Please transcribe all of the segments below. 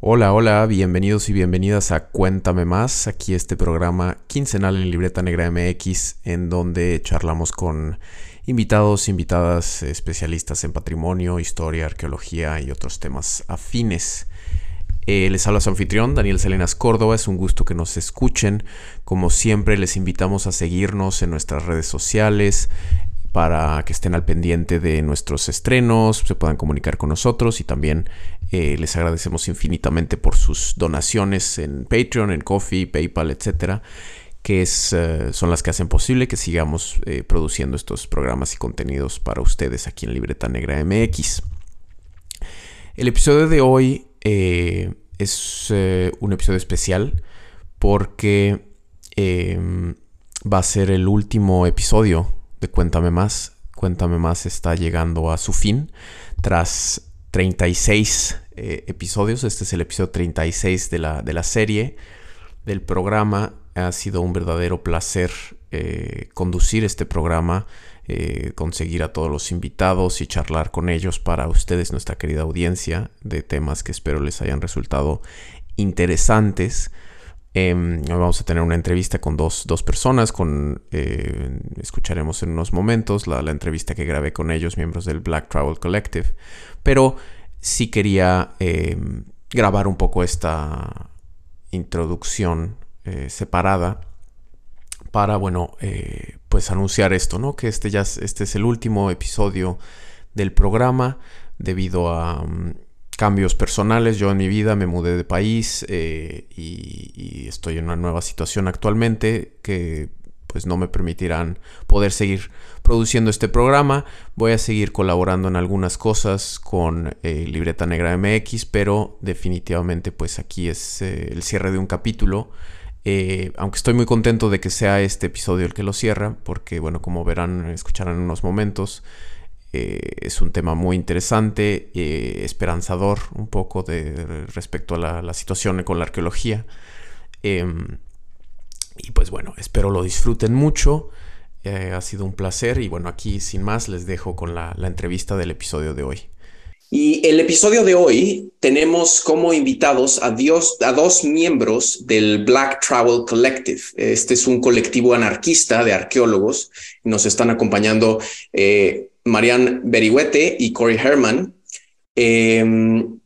Hola, hola, bienvenidos y bienvenidas a Cuéntame Más, aquí este programa quincenal en Libreta Negra MX, en donde charlamos con invitados, invitadas, especialistas en patrimonio, historia, arqueología y otros temas afines. Eh, les habla su anfitrión, Daniel Salinas Córdoba. Es un gusto que nos escuchen. Como siempre, les invitamos a seguirnos en nuestras redes sociales, para que estén al pendiente de nuestros estrenos, se puedan comunicar con nosotros y también eh, les agradecemos infinitamente por sus donaciones en Patreon, en Coffee, PayPal, etcétera, que es, eh, son las que hacen posible que sigamos eh, produciendo estos programas y contenidos para ustedes aquí en Libreta Negra MX. El episodio de hoy es un episodio especial porque va a ser el último episodio de Cuéntame Más. Cuéntame Más está llegando a su fin tras 36 eh, episodios. Este es el episodio 36 de la, de la serie del programa. Ha sido un verdadero placer eh, conducir este programa, eh, conseguir a todos los invitados y charlar con ellos para ustedes, nuestra querida audiencia, de temas que espero les hayan resultado interesantes. Em, vamos a tener una entrevista con dos, personas, con, eh, escucharemos en unos momentos la, entrevista que grabé con ellos, miembros del Black Travel Collective, pero sí quería em, grabar un poco esta introducción eh, separada para, bueno, eh, pues anunciar esto, ¿no? Que este ya este es el último episodio del programa debido a... Mm, cambios personales. Yo en mi vida me mudé de país eh, y, estoy en una nueva situación actualmente que pues no me permitirán poder seguir produciendo este programa. Voy a seguir colaborando en algunas cosas con eh, Libreta Negra MX, pero definitivamente pues aquí es eh, el cierre de un capítulo. aunque estoy muy contento de que sea este episodio el que lo cierra, porque bueno, como verán, escucharán en unos momentos, eh, es un tema muy interesante, eh, esperanzador un poco de, respecto a la, situación con la arqueología. Em, y pues bueno, espero lo disfruten mucho. Eh, ha sido un placer y bueno, aquí sin más les dejo con la, entrevista del episodio de hoy. Y el episodio de hoy tenemos como invitados a, Dios, a dos miembros del Black Travel Collective. Este es un colectivo anarquista de arqueólogos. Nos están acompañando Marianne Berihuete y Corey Herman, em,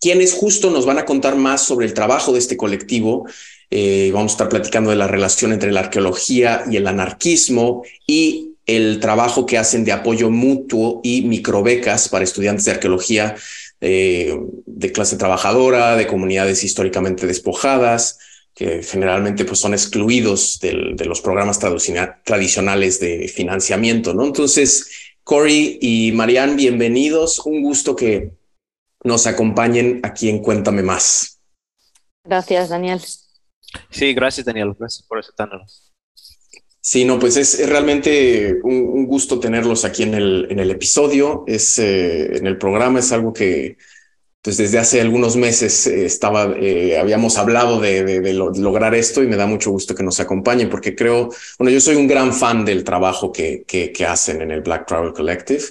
quienes justo nos van a contar más sobre el trabajo de este colectivo. Eh, vamos a estar platicando de la relación entre la arqueología y el anarquismo y el trabajo que hacen de apoyo mutuo y microbecas para estudiantes de arqueología eh, de clase trabajadora, de comunidades históricamente despojadas, que generalmente pues, son excluidos de los programas tradicionales de financiamiento. ¿no? Entonces, Corey y Marianne, bienvenidos. Un gusto que nos acompañen aquí en Cuéntame Más. Gracias, Daniel. Sí, gracias, Daniel. Gracias por aceptarnos. Sí, no, pues es, realmente un, gusto tenerlos aquí en el, en el episodio. Es eh, en el programa, es algo que, pues desde hace algunos meses eh, estaba, eh, habíamos hablado de, lograr esto y me da mucho gusto que nos acompañen porque creo, bueno, yo soy un gran fan del trabajo que, hacen en el Black Travel Collective.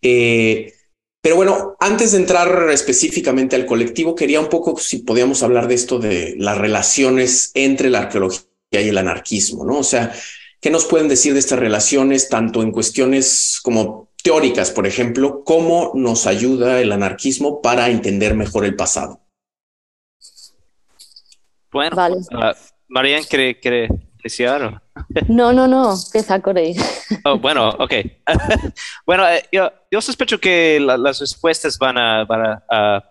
Eh, pero bueno, antes de entrar específicamente al colectivo, quería un poco si podíamos hablar de esto de las relaciones entre la arqueología y el anarquismo, ¿no? O sea, ¿qué nos pueden decir de estas relaciones, tanto en cuestiones como teóricas, por ejemplo, cómo nos ayuda el anarquismo para entender mejor el pasado. Bueno, vale. uh, Marian, ¿quiere, quiere iniciar? No, no, no, empieza Corey. Oh, bueno, ok. bueno, eh, yo, yo, sospecho que las respuestas van a, van a,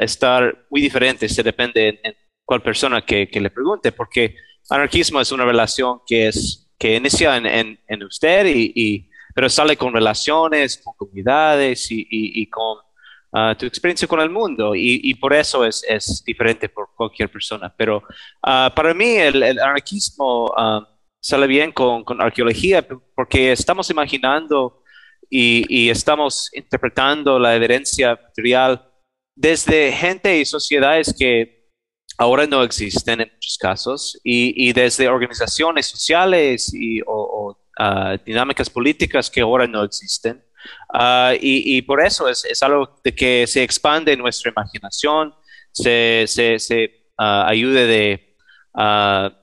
estar muy diferentes, se depende en, cuál persona que, que, le pregunte, porque anarquismo es una relación que, es, que inicia en, en, usted y pero sale con relaciones, con comunidades y, con ah, tu experiencia con el mundo y, por eso es, es, diferente por cualquier persona. Pero ah, para mí el, anarquismo ah, sale bien con, con, arqueología porque estamos imaginando y, estamos interpretando la evidencia material desde gente y sociedades que ahora no existen en muchos casos y, desde organizaciones sociales y, o, dinámicas políticas que ahora no existen. Ah, y, por eso es, algo de que se expande nuestra imaginación, se, se, se ah, ayude de,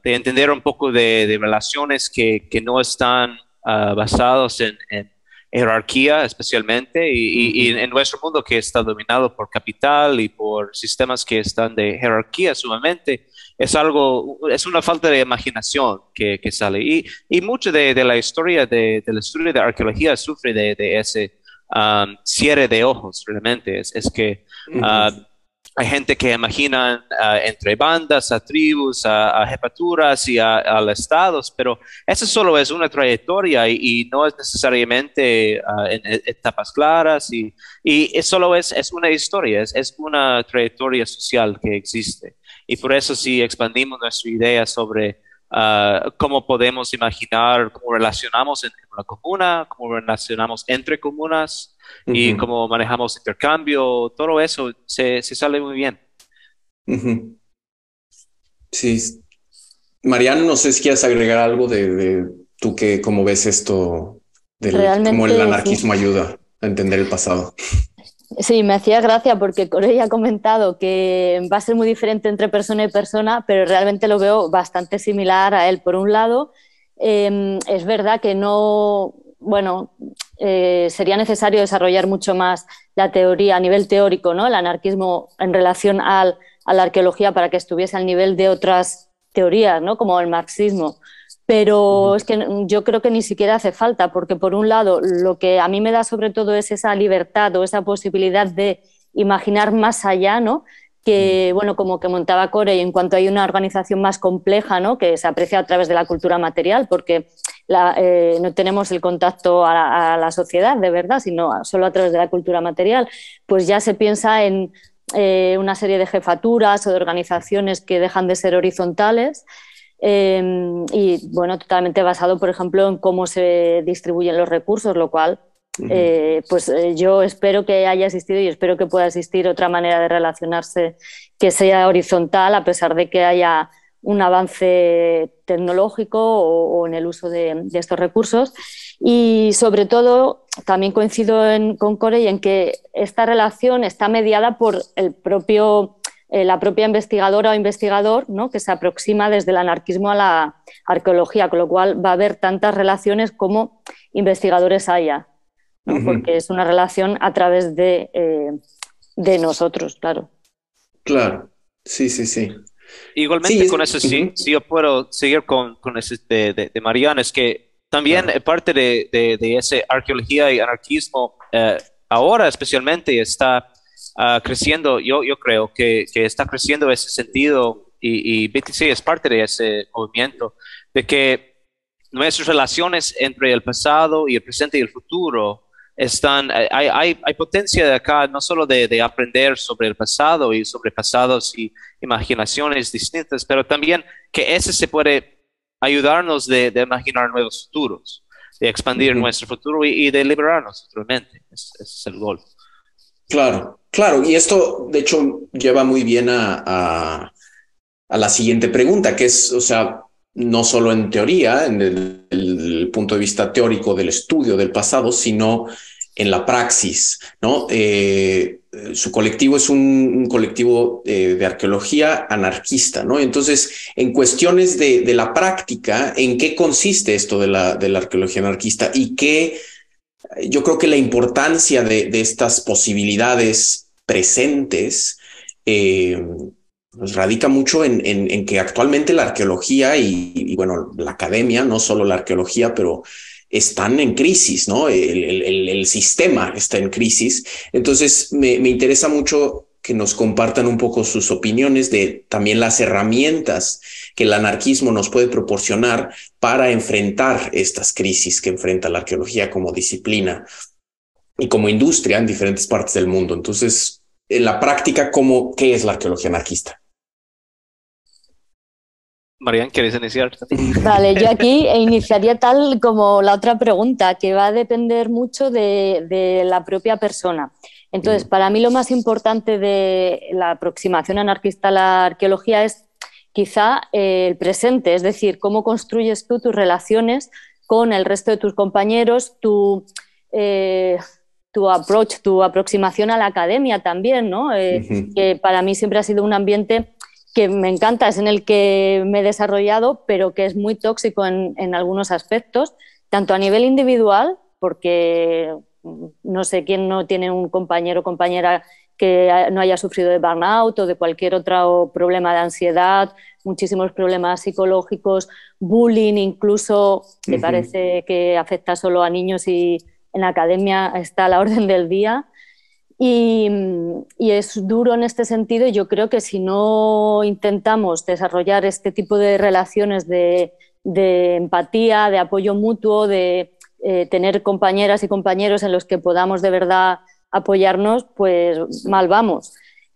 de, entender un poco de, relaciones que, no están basados en, en jerarquía especialmente y, en nuestro mundo que está dominado por capital y por sistemas que están de jerarquía sumamente, es algo, es una falta de imaginación que, que sale. Y, y mucho de, de, la historia de, del estudio de arqueología sufre de, de ese um, cierre de ojos, realmente. Es, es que hay gente que imagina ah, entre bandas, a tribus, a, jefaturas y a, estados, pero eso solo es una trayectoria y, no es necesariamente ah, en, etapas claras y, y solo es, es una historia, es, es, una trayectoria social que existe. Y por eso si expandimos nuestra idea sobre uh, cómo podemos imaginar, cómo relacionamos en una comuna, cómo relacionamos entre comunas y cómo manejamos intercambio, todo eso se, se sale muy bien. Sí. Mariano, no sé si quieres agregar algo de, tú que cómo ves esto, del, cómo el anarquismo ayuda a entender el pasado. Sí, me hacía gracia porque Corey ha comentado que va a ser muy diferente entre persona y persona, pero realmente lo veo bastante similar a él. Por un lado, em, es verdad que no, bueno, eh, sería necesario desarrollar mucho más la teoría a nivel teórico, ¿no? El anarquismo en relación al, a la arqueología para que estuviese al nivel de otras teorías, ¿no? Como el marxismo pero es que yo creo que ni siquiera hace falta, porque por un lado lo que a mí me da sobre todo es esa libertad o esa posibilidad de imaginar más allá, ¿no? que, bueno, como que montaba Core, en cuanto hay una organización más compleja, ¿no? que se aprecia a través de la cultura material, porque eh, no tenemos el contacto a la, sociedad de verdad, sino solo a través de la cultura material, pues ya se piensa en eh, una serie de jefaturas o de organizaciones que dejan de ser horizontales Em, y bueno, totalmente basado, por ejemplo, en cómo se distribuyen los recursos, lo cual eh, pues eh, yo espero que haya existido y espero que pueda existir otra manera de relacionarse que sea horizontal, a pesar de que haya un avance tecnológico o, en el uso de, estos recursos. Y sobre todo, también coincido con Corey en que esta relación está mediada por el propio eh, la propia investigadora o investigador ¿no? que se aproxima desde el anarquismo a la arqueología, con lo cual va a haber tantas relaciones como investigadores haya, porque es una relación a través de, eh, de nosotros, claro. Claro, sí, sí, sí. Igualmente con eso, sí, si yo puedo seguir con, con ese de, de, de Mariana, es que también parte de, de, esa arqueología y anarquismo eh, ahora especialmente está Ah, creciendo, yo, yo creo que, que, está creciendo ese sentido y, y BTC es parte de ese movimiento, de que nuestras relaciones entre el pasado y el presente y el futuro están, hay, hay, hay potencia de acá no solo de, de, aprender sobre el pasado y sobre pasados y imaginaciones distintas, pero también que ese se puede ayudarnos de, de imaginar nuevos futuros, de expandir nuestro futuro y, de liberarnos totalmente. ese es el gol. Claro, claro. Y esto, de hecho, lleva muy bien a, a, la siguiente pregunta, que es, o sea, no solo en teoría, en el, punto de vista teórico del estudio del pasado, sino en la praxis, ¿no? Eh, su colectivo es un, colectivo eh, de arqueología anarquista, ¿no? Entonces, en cuestiones de, de, la práctica, ¿en qué consiste esto de la, de la arqueología anarquista y qué yo creo que la importancia de, estas posibilidades presentes eh, pues radica mucho en, que actualmente la arqueología y, bueno, la academia, no solo la arqueología, pero están en crisis, ¿no? El, sistema está en crisis. Entonces, me, me interesa mucho que nos compartan un poco sus opiniones de también las herramientas que el anarquismo nos puede proporcionar para enfrentar estas crisis que enfrenta la arqueología como disciplina y como industria en diferentes partes del mundo. Entonces, en la práctica, ¿cómo, ¿qué es la arqueología anarquista? Marian, ¿quieres iniciar? Vale, yo aquí iniciaría tal como la otra pregunta, que va a depender mucho de, de la propia persona. Entonces, para mí lo más importante de la aproximación anarquista a la arqueología es quizá eh, el presente, es decir, cómo construyes tú tus relaciones con el resto de tus compañeros, tu, eh, tu approach, tu aproximación a la academia también, ¿no? Eh, que para mí siempre ha sido un ambiente que me encanta, es en el que me he desarrollado, pero que es muy tóxico en, en algunos aspectos, tanto a nivel individual, porque no sé quién no tiene un compañero o compañera que no haya sufrido de burnout o de cualquier otro problema de ansiedad, muchísimos problemas psicológicos, bullying incluso, me parece que afecta solo a niños y en la academia está a la orden del día. Y, es duro en este sentido y yo creo que si no intentamos desarrollar este tipo de relaciones de, empatía, de apoyo mutuo, de eh, tener compañeras y compañeros en los que podamos de verdad apoyarnos, pues mal vamos.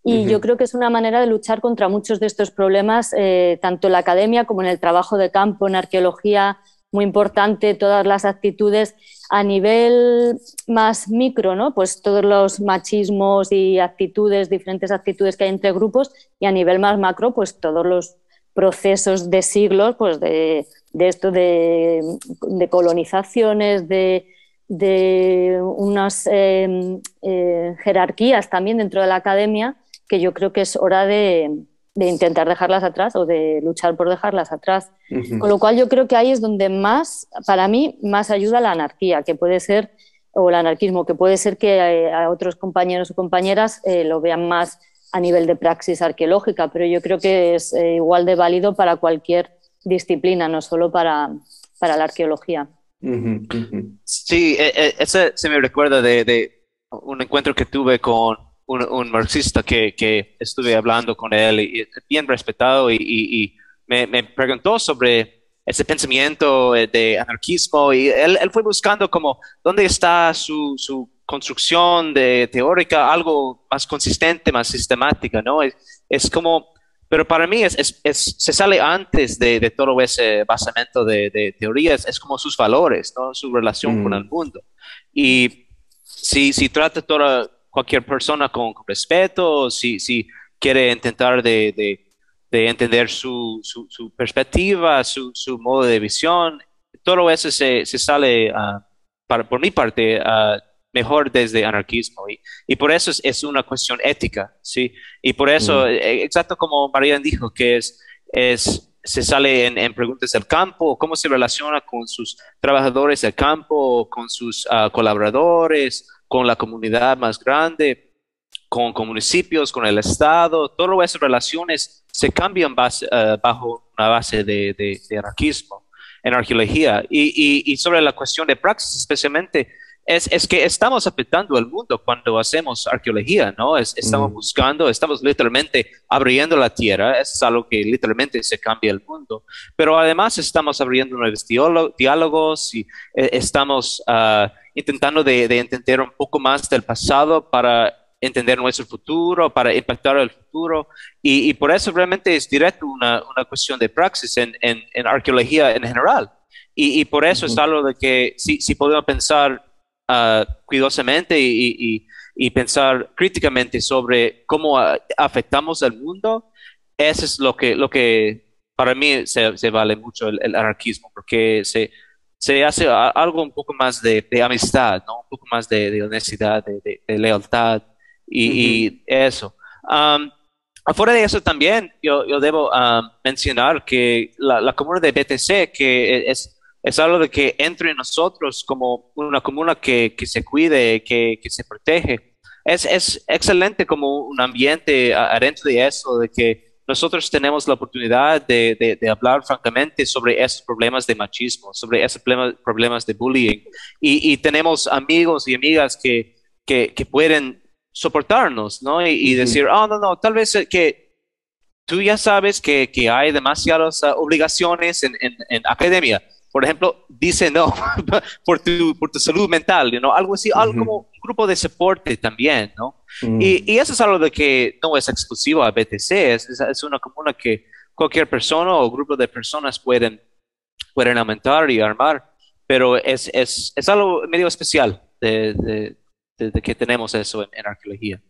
Y yo creo que es una manera de luchar contra muchos de estos problemas, eh, tanto en la academia como en el trabajo de campo, en arqueología, muy importante, todas las actitudes a nivel más micro, ¿no? Pues todos los machismos y actitudes, diferentes actitudes que hay entre grupos, y a nivel más macro, pues todos los procesos de siglos, pues de, esto de colonizaciones, de de unas em, eh, jerarquías también dentro de la academia que yo creo que es hora de, intentar dejarlas atrás o de luchar por dejarlas atrás. Con lo cual yo creo que ahí es donde más, para mí, más ayuda la anarquía, que puede ser, o el anarquismo, que puede ser que eh, a, otros compañeros o compañeras eh, lo vean más a nivel de praxis arqueológica, pero yo creo que es igual de válido para cualquier disciplina, no solo para, para la arqueología. Sí, e, e, ese se me recuerda de, un encuentro que tuve con un, marxista que, que, estuve hablando con él, y, bien respetado, y, me, preguntó sobre ese pensamiento eh, de anarquismo, y él, él fue buscando como dónde está su, su construcción de teórica, algo más consistente, más sistemática, ¿no? Es, es como pero para mí es, es, se sale antes de, de, todo ese basamento de, de, teorías, es como sus valores, ¿no? su relación con mm. el mundo. Y si, si trata toda cualquier persona con, respeto, si, si quiere intentar de, entender su, su, su perspectiva, su, su, modo de visión, todo eso se, se sale, uh, para, por mi parte, uh, mejor desde anarquismo. Y, y por eso es, es, una cuestión ética, ¿sí? Y por eso, mm. eh, exacto como María dijo, que es, es se sale en, en, preguntas del campo, cómo se relaciona con sus trabajadores del campo, con sus ah, colaboradores, con la comunidad más grande, con, con, municipios, con el Estado, todas esas relaciones se cambian base, ah, bajo una base de, de, anarquismo, en arqueología. Y, y, y, sobre la cuestión de praxis, especialmente, es, es, que estamos afectando al mundo cuando hacemos arqueología, ¿no? Es, estamos mm. buscando, estamos literalmente abriendo la tierra, es algo que literalmente se cambia el mundo, pero además estamos abriendo nuevos diálogos y eh, estamos uh, intentando de, de, entender un poco más del pasado para entender nuestro futuro, para impactar el futuro, y, y por eso realmente es directo una, una cuestión de praxis en, en, en arqueología en general. Y, y, por eso es algo de que si, si podemos pensar uh, cuidadosamente y, y, pensar críticamente sobre cómo afectamos al mundo, eso es lo que, lo que para mí se, se vale mucho el, anarquismo, porque se, se hace algo un poco más de, de amistad, ¿no? un poco más de, de honestidad, de, lealtad y, eso. Um, afuera de eso también, yo, yo debo um, mencionar que la, la comunidad de BTC, que es es algo de que entre nosotros como una comuna que, que se cuide, que, que se protege. Es, es, excelente como un ambiente adentro de eso, de que nosotros tenemos la oportunidad de, de, hablar francamente sobre esos problemas de machismo, sobre esos problemas, problemas de bullying. Y, y, tenemos amigos y amigas que, que, que pueden soportarnos, ¿no? Y, decir, oh, no, no, tal vez eh, que tú ya sabes que, que hay demasiadas uh, obligaciones en, en, en academia por ejemplo, dice no por, tu, por tu salud mental, ¿no? algo así, algo como un grupo de soporte también, ¿no? Mm. y, y, eso es algo de que no es exclusivo a BTC, es, es, una comuna que cualquier persona o grupo de personas pueden, pueden aumentar y armar, pero es, es, es algo medio especial de, de, que tenemos eso en, arqueología.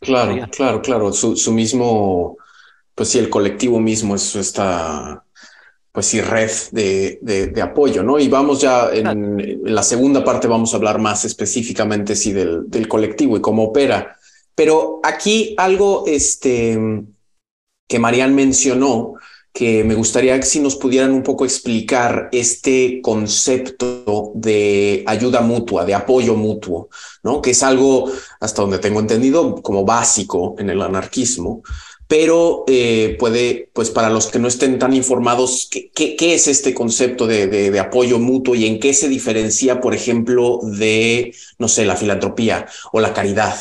Claro, claro, claro, su, su mismo, pues sí, el colectivo mismo, eso está pues sí, red de, de, apoyo, ¿no? Y vamos ya en, la segunda parte, vamos a hablar más específicamente, sí, del, del colectivo y cómo opera. Pero aquí algo este, que Marian mencionó, que me gustaría que si nos pudieran un poco explicar este concepto de ayuda mutua, de apoyo mutuo, ¿no? Que es algo, hasta donde tengo entendido, como básico en el anarquismo, pero eh, puede, pues para los que no estén tan informados, ¿qué, es este concepto de, de, apoyo mutuo y en qué se diferencia, por ejemplo, de, no sé, la filantropía o la caridad?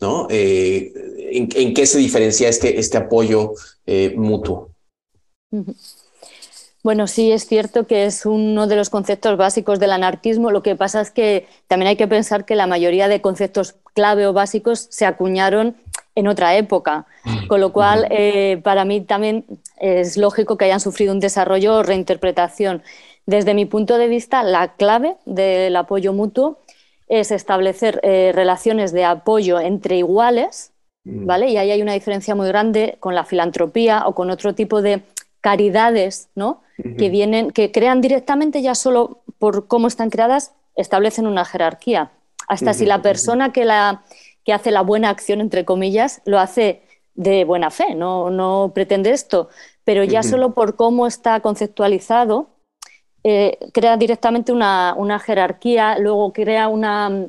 ¿no? Eh, en, qué se diferencia este, este apoyo eh, mutuo? Bueno, sí, es cierto que es uno de los conceptos básicos del anarquismo. Lo que pasa es que también hay que pensar que la mayoría de conceptos clave o básicos se acuñaron en otra época, con lo cual eh, para mí también es lógico que hayan sufrido un desarrollo o reinterpretación. Desde mi punto de vista, la clave del apoyo mutuo es establecer eh, relaciones de apoyo entre iguales, mm. ¿vale? Y ahí hay una diferencia muy grande con la filantropía o con otro tipo de caridades, ¿no? Que vienen, que crean directamente ya solo por cómo están creadas, establecen una jerarquía. Hasta si la persona que, la, que hace la buena acción, entre comillas, lo hace de buena fe, no, no pretende esto, pero ya solo por cómo está conceptualizado, eh, crea directamente una, una, jerarquía, luego crea una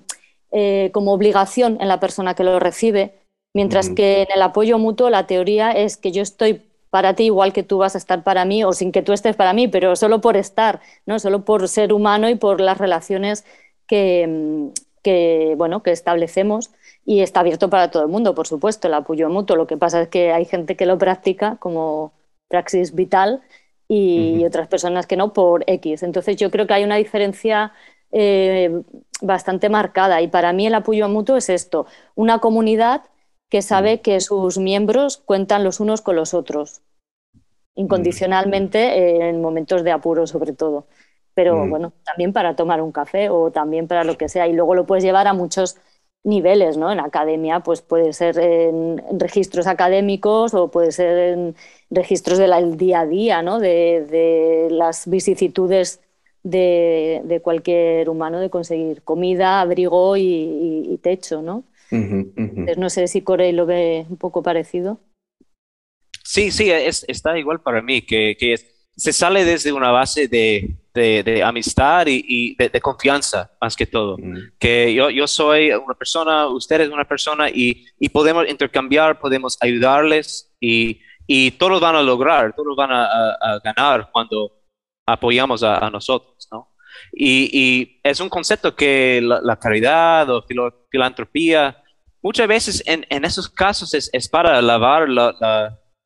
eh, como obligación en la persona que lo recibe, mientras que en el apoyo mutuo la teoría es que yo estoy para ti igual que tú vas a estar para mí o sin que tú estés para mí, pero solo por estar, ¿no? solo por ser humano y por las relaciones que, que, bueno, que establecemos y está abierto para todo el mundo, por supuesto, el apoyo mutuo. Lo que pasa es que hay gente que lo practica como praxis vital y otras personas que no por X. Entonces yo creo que hay una diferencia eh, bastante marcada y para mí el apoyo mutuo es esto, una comunidad que sabe que sus miembros cuentan los unos con los otros, incondicionalmente en momentos de apuro sobre todo. Pero bueno, también para tomar un café o también para lo que sea. Y luego lo puedes llevar a muchos niveles, ¿no? En academia, pues puede ser en, registros académicos o puede ser en registros del día a día, ¿no? De, las vicisitudes de, cualquier humano de conseguir comida, abrigo y techo, ¿no? No sé si Corey lo ve un poco parecido. Sí, sí, es, está igual para mí, que, que se sale desde una base de, de, amistad y, de, confianza, más que todo. Que yo, yo soy una persona, usted es una persona y, y podemos intercambiar, podemos ayudarles y, y todos van a lograr, todos van a, ganar cuando apoyamos a, nosotros, ¿no? Y, es un concepto que la, caridad o filantropía, muchas veces en, en esos casos es, es para lavar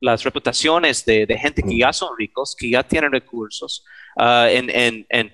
las reputaciones de, de, gente que ya son ricos, que ya tienen recursos, uh, en, en, en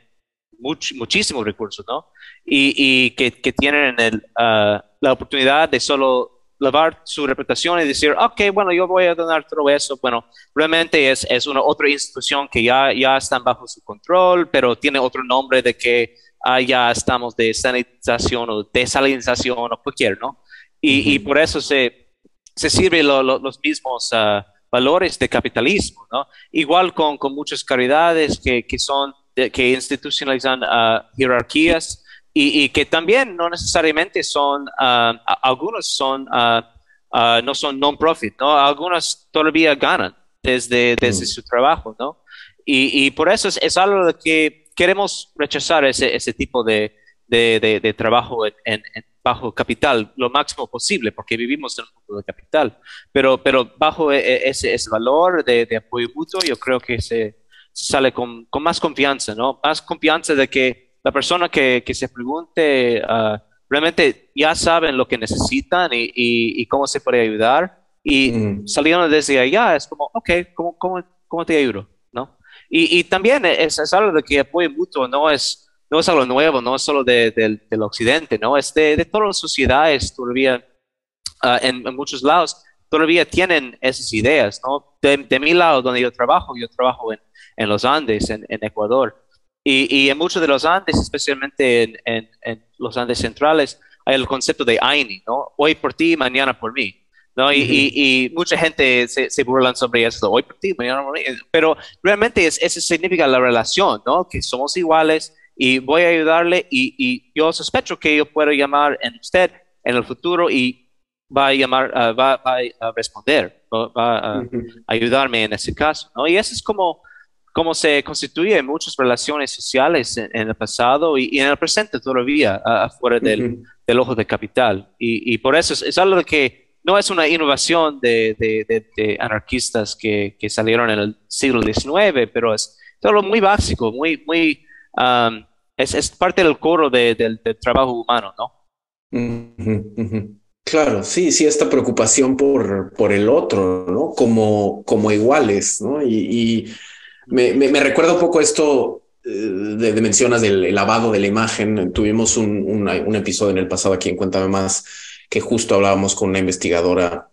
muchísimos recursos, ¿no? Y, y que, que, tienen el, uh, la oportunidad de solo lavar su reputación y decir, ok, bueno, yo voy a donar todo eso. Bueno, realmente es, es una otra institución que ya, ya están bajo su control, pero tiene otro nombre de que ah, ya estamos de sanitización o desalinización o cualquier, ¿no? Y, y por eso se, se sirven los mismos uh, valores de capitalismo, ¿no? Igual con, con muchas caridades que, que son, que institucionalizan uh, jerarquías y, que también no necesariamente son, uh, algunos son, uh, uh, no son non-profit, ¿no? Algunos todavía ganan desde, desde mm. su trabajo, ¿no? Y, y por eso es, es, algo que queremos rechazar ese, ese tipo de, de, de, trabajo en, en, bajo capital lo máximo posible, porque vivimos en un mundo de capital, pero, pero bajo e, e, ese, ese valor de, apoyo mutuo, yo creo que se, sale con, con más confianza, ¿no? Más confianza de que la persona que, que se pregunte uh, realmente ya saben lo que necesitan y, y, cómo se puede ayudar. Y mm. saliendo desde allá es como, ok, ¿cómo, cómo, cómo te ayudo? ¿No? Y, y también es, es, algo de que apoyo mutuo no es, no es algo nuevo, no es solo de, del occidente, ¿no? Es de, de, todas las sociedades todavía uh, en, muchos lados todavía tienen esas ideas, ¿no? De, de, mi lado, donde yo trabajo, yo trabajo en, en los Andes, en, en Ecuador. Y, en muchos de los Andes, especialmente en, los Andes centrales, hay el concepto de AINI, ¿no? Hoy por ti, mañana por mí. ¿no? y, mucha gente se, se burlan sobre eso, hoy por ti, mañana pero realmente es, eso significa la relación, ¿no? Que somos iguales y voy a ayudarle y, yo sospecho que yo puedo llamar en usted en el futuro y va a llamar, ah, va, a responder, va a ayudarme en ese caso, ¿no? Y eso es como, como se constituye muchas relaciones sociales en, el pasado y, en el presente todavía, afuera del, del, ojo de capital. Y, y por eso es, es algo que no es una innovación de, anarquistas que, salieron en el siglo XIX, pero es todo muy básico, muy, muy, um, es, parte del coro del trabajo humano, ¿no? Claro, sí, sí, esta preocupación por, por el otro, ¿no? Como, como iguales, ¿no? Y, me, recuerda un poco esto eh, de, mencionas del lavado de la imagen. Tuvimos un, un, episodio en el pasado aquí en Cuéntame Más que justo hablábamos con una investigadora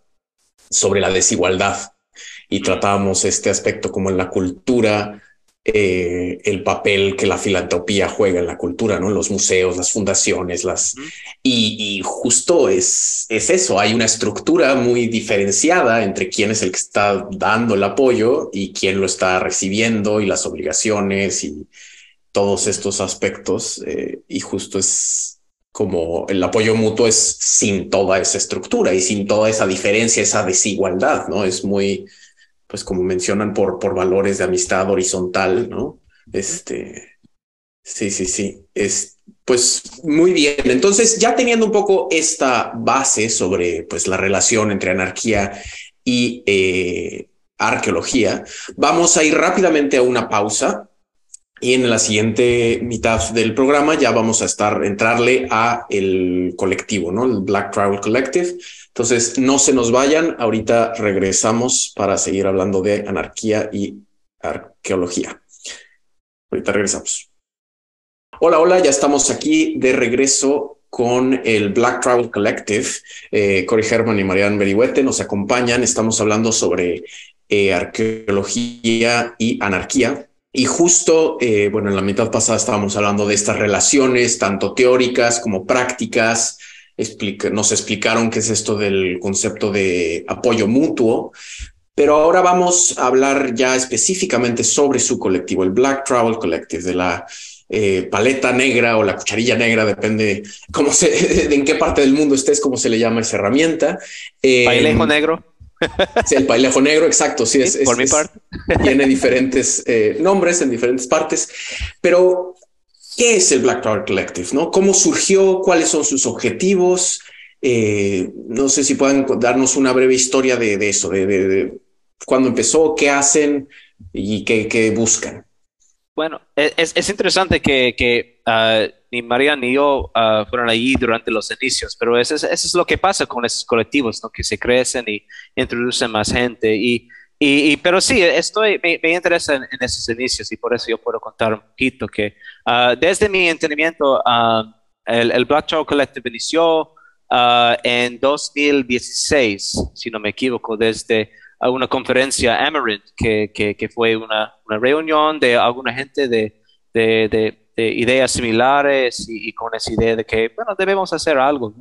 sobre la desigualdad y tratábamos este aspecto como en la cultura, eh, el papel que la filantropía juega en la cultura, ¿no? Los museos, las fundaciones, las... Y, justo es, es eso, hay una estructura muy diferenciada entre quién es el que está dando el apoyo y quién lo está recibiendo y las obligaciones y todos estos aspectos. Eh, y justo es, como el apoyo mutuo es sin toda esa estructura y sin toda esa diferencia, esa desigualdad, ¿no? Es muy, pues como mencionan, por, por valores de amistad horizontal, ¿no? Este, sí, sí, sí, es, pues muy bien. Entonces, ya teniendo un poco esta base sobre, pues, la relación entre anarquía y eh, arqueología, vamos a ir rápidamente a una pausa y en la siguiente mitad del programa ya vamos a estar, entrarle a el colectivo, ¿no? El Black Travel Collective. Entonces, no se nos vayan. Ahorita regresamos para seguir hablando de anarquía y arqueología. Ahorita regresamos. Hola, hola, ya estamos aquí de regreso con el Black Travel Collective. Eh, Cory Herman y Marianne Berihuete nos acompañan. Estamos hablando sobre eh, arqueología y anarquía. Y justo, eh, bueno, en la mitad pasada estábamos hablando de estas relaciones, tanto teóricas como prácticas. nos explicaron qué es esto del concepto de apoyo mutuo, pero ahora vamos a hablar ya específicamente sobre su colectivo, el Black Travel Collective, de la eh, paleta negra o la cucharilla negra, depende cómo se, en qué parte del mundo estés, cómo se le llama esa herramienta. Eh, negro. Sí, el pailejo negro, exacto. Sí, es, por mi parte. tiene diferentes eh, nombres en diferentes partes, pero ¿qué es el Black Tower Collective? ¿no? ¿Cómo surgió? ¿Cuáles son sus objetivos? Eh, no sé si pueden darnos una breve historia de, eso, de, cuándo empezó, qué hacen y qué, buscan. Bueno, es, interesante que, ah, ni María ni yo uh, fueron allí durante los inicios, pero eso es, eso es, lo que pasa con esos colectivos, ¿no? que se crecen y introducen más gente. Y, y, pero sí, estoy, me, me interesa en, esos inicios y por eso yo puedo contar un poquito que uh, desde mi entendimiento, uh, el, el, Black Child Collective inició en 2016, si no me equivoco, desde una conferencia Amaranth, que, que, que fue una, una, reunión de alguna gente de, de, de de ideas similares y, con esa idea de que, bueno, debemos hacer algo.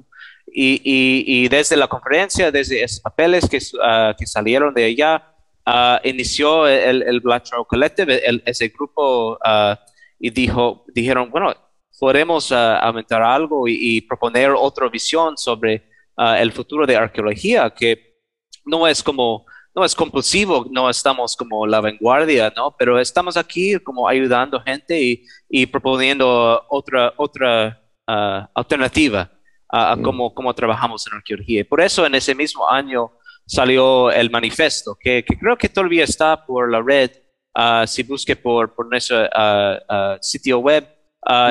Y, y, desde la conferencia, desde esos papeles que, ah, salieron de allá, uh, inició el, el, Black Trail Collective, ese grupo, uh, y dijo, dijeron, bueno, podemos aumentar algo y, proponer otra visión sobre el futuro de arqueología, que no es como no es compulsivo, no estamos como la vanguardia, ¿no? Pero estamos aquí como ayudando gente y, y proponiendo otra, otra ah, alternativa a, mm. cómo, trabajamos en arqueología. Y por eso en ese mismo año salió el manifiesto, que, creo que todavía está por la red. Ah, si busque por, por nuestro ah, sitio web,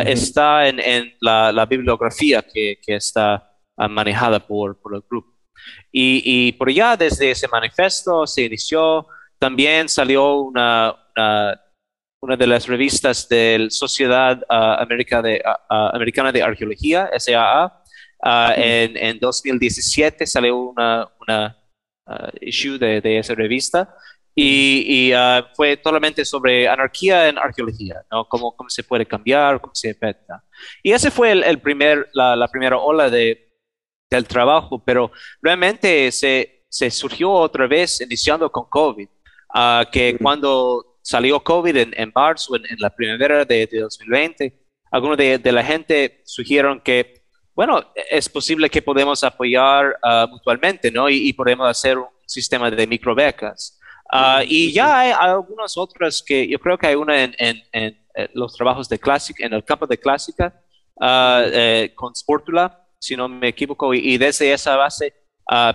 está en, en la, bibliografía que, que está manejada por, por el grupo. Y, por allá, desde ese manifiesto se inició, también salió una, una, de las revistas de la Sociedad uh, Americana de Arqueología, SAA. Uh, en, en, 2017 salió una, una uh, issue de, de, esa revista y, y fue totalmente sobre anarquía en arqueología, ¿no? Cómo, cómo se puede cambiar, cómo se afecta. Y ese fue el, primer, la, la primera ola de, del trabajo, pero realmente se, se surgió otra vez iniciando con COVID, ah, que cuando salió COVID en, en marzo, en, la primavera de, 2020, algunos de, la gente sugirieron que, bueno, es posible que podemos apoyar uh, mutuamente, ¿no? Y, podemos hacer un sistema de microbecas. Uh, y ya hay, algunas otras que yo creo que hay una en, en, los trabajos de clásica, en el campo de clásica, uh, con Sportula, si no me equivoco, y, desde esa base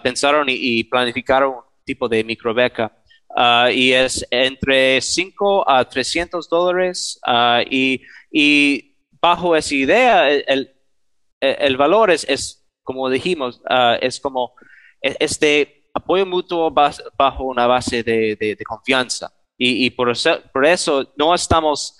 pensaron y, y, planificaron un tipo de microbeca. Uh, y es entre 5 a 300 dólares uh, y, y, bajo esa idea el, el, valor es, es, como dijimos, uh, es como este apoyo mutuo bajo una base de, de, confianza y, y por, eso, por, eso, no estamos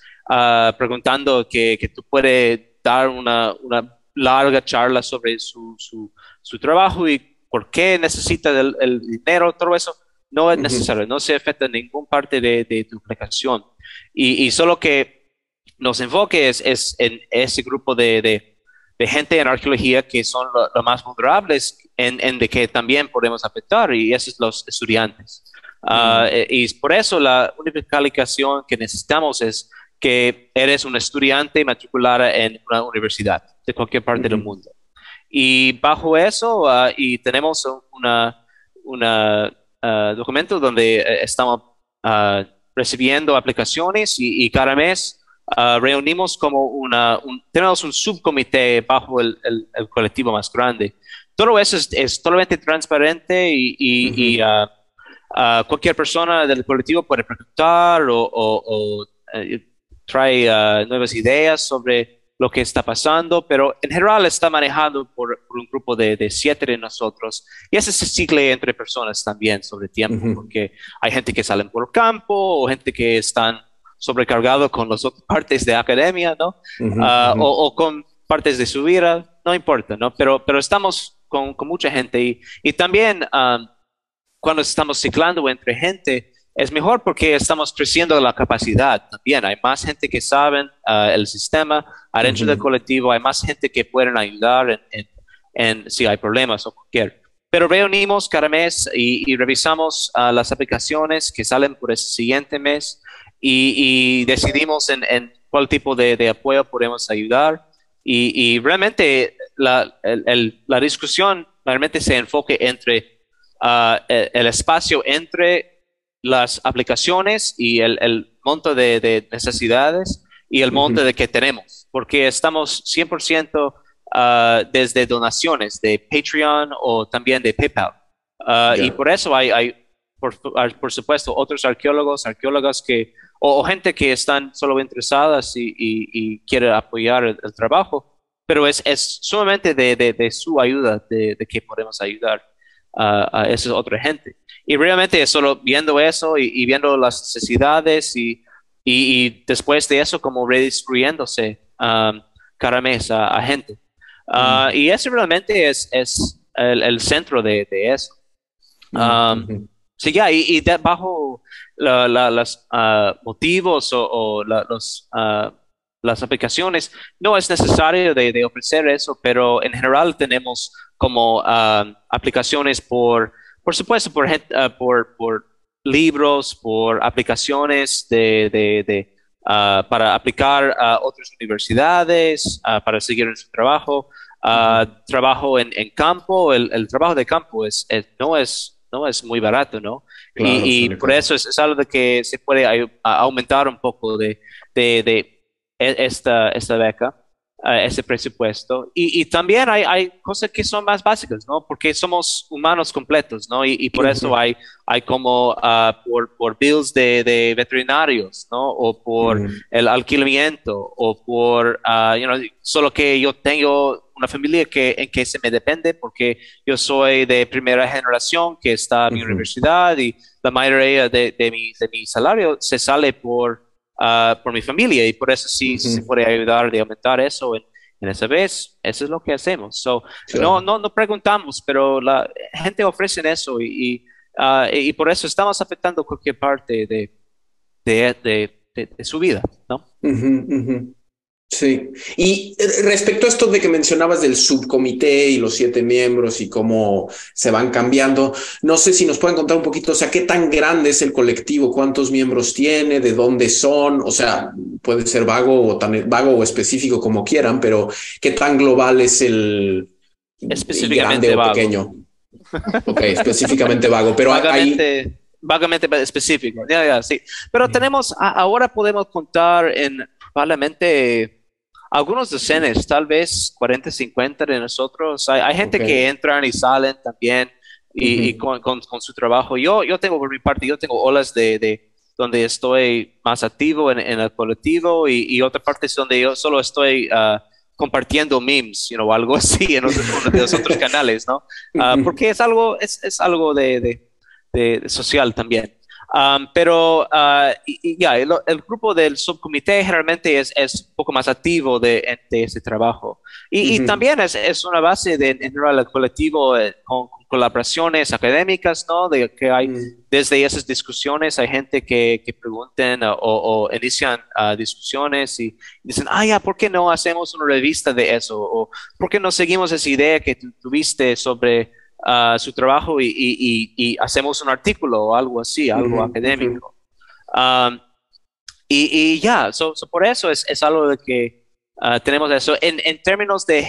preguntando que, que, tú puedes dar una, una larga charla sobre su, su, su, trabajo y por qué necesita el, el dinero, todo eso no es necesario, no se afecta ninguna parte de, tu aplicación. Y, solo que nos enfoque es, en ese grupo de, gente en arqueología que son los más vulnerables, en, de que también podemos afectar, y esos son los estudiantes. Ah, eh, y por eso la única calificación que necesitamos es que eres un estudiante matriculada en una universidad de cualquier parte del mundo. Y bajo eso, ah, y tenemos una, una uh, documento donde eh, estamos uh, recibiendo aplicaciones y, cada mes uh, reunimos como una, tenemos un subcomité bajo el, el, colectivo más grande. Todo eso es, totalmente transparente y, y, cualquier persona del colectivo puede preguntar o, o, o trae nuevas ideas sobre lo que está pasando, pero en general está manejado por, un grupo de, siete de nosotros. Y ese se sigue entre personas también sobre tiempo, porque hay gente que sale por el campo o gente que están sobrecargados con las otras partes de academia, ¿no? Ah, o, con partes de su vida, no importa, ¿no? Pero, pero estamos con, con mucha gente y, y también ah, cuando estamos ciclando entre gente, es mejor porque estamos creciendo la capacidad también. Hay más gente que saben ah, el sistema adentro del colectivo, hay más gente que pueden ayudar en, si hay problemas o cualquier. Pero reunimos cada mes y, revisamos ah, las aplicaciones que salen por el siguiente mes y, decidimos en, cuál tipo de, apoyo podemos ayudar. Y, realmente la, la, discusión realmente se enfoque entre ah, el espacio entre las aplicaciones y el, monto de, necesidades y el monto de que tenemos, porque estamos 100% ah, desde donaciones de Patreon o también de PayPal. Ah, y por eso hay, hay por, supuesto, otros arqueólogos, arqueólogas que, o, gente que están solo interesadas y, y, quieren apoyar el, trabajo, pero es, es sumamente de, de, su ayuda, de, que podemos ayudar a esa otra gente. Y realmente solo viendo eso y, viendo las necesidades y, y, después de eso como redistribuyéndose um, cada mes a, gente. Uh, y eso realmente es, es el, el centro de, de eso. Um, sí, ya, y, bajo los uh, motivos o, o los, uh, las aplicaciones, no es necesario de, de, ofrecer eso, pero en general tenemos como aplicaciones por por supuesto, por, uh, por, por libros, por aplicaciones de, de, uh, para aplicar a otras universidades, uh, para seguir en su trabajo. Trabajo en, en campo, el, el, trabajo de campo es, no, es, no es muy barato, ¿no? y, por eso es, algo de que se puede aumentar un poco de, de, de esta, esta beca ese presupuesto. Y, también hay, hay, cosas que son más básicas, ¿no? Porque somos humanos completos, ¿no? Y, por eso hay, hay como ah, por, por bills de, de, veterinarios, ¿no? O por el alquilamiento, o por, uh, you know, solo que yo tengo una familia que, en que se me depende porque yo soy de primera generación que está en mi universidad y la mayoría de, de, mi, de mi salario se sale por Ah, por mi familia y por eso sí, se puede ayudar de aumentar eso en, esa vez. Eso es lo que hacemos. So, no, no, no preguntamos, pero la gente ofrece eso y, ah, y, por eso estamos afectando cualquier parte de, de, de, de su vida, ¿no? Sí, y eh, respecto a esto de que mencionabas del subcomité y los siete miembros y cómo se van cambiando, no sé si nos pueden contar un poquito, o sea, qué tan grande es el colectivo, cuántos miembros tiene, de dónde son, o sea, puede ser vago o tan vago o específico como quieran, pero qué tan global es el, específicamente grande o pequeño. Ok, específicamente vago, pero vagamente, vagamente específico, ya, ya, sí. Pero tenemos, ahora podemos contar en probablemente algunos decenas, tal vez 40, 50 de nosotros. Hay, gente que entran y salen también y, con, su trabajo. Yo, yo tengo por mi parte, yo tengo olas de, donde estoy más activo en, el colectivo y, y otra parte es donde yo solo estoy uh, compartiendo memes, you know, algo así en otros, de los otros canales, ¿no? Uh, porque es algo, es, es algo de, de, social también. Um, pero uh, ya, el, grupo del subcomité generalmente es, es un poco más activo de, de ese trabajo. Y, y también es, es, una base de, en general, el colectivo eh, con, colaboraciones académicas, ¿no? De que hay, desde esas discusiones, hay gente que, que pregunten o, o, inician uh, discusiones y dicen, ah, ya, ¿por qué no hacemos una revista de eso? O ¿por qué no seguimos esa idea que tuviste sobre su trabajo y, hacemos un artículo o algo así, algo académico. Um, y, ya, por eso es, algo de que uh, tenemos eso. En, términos de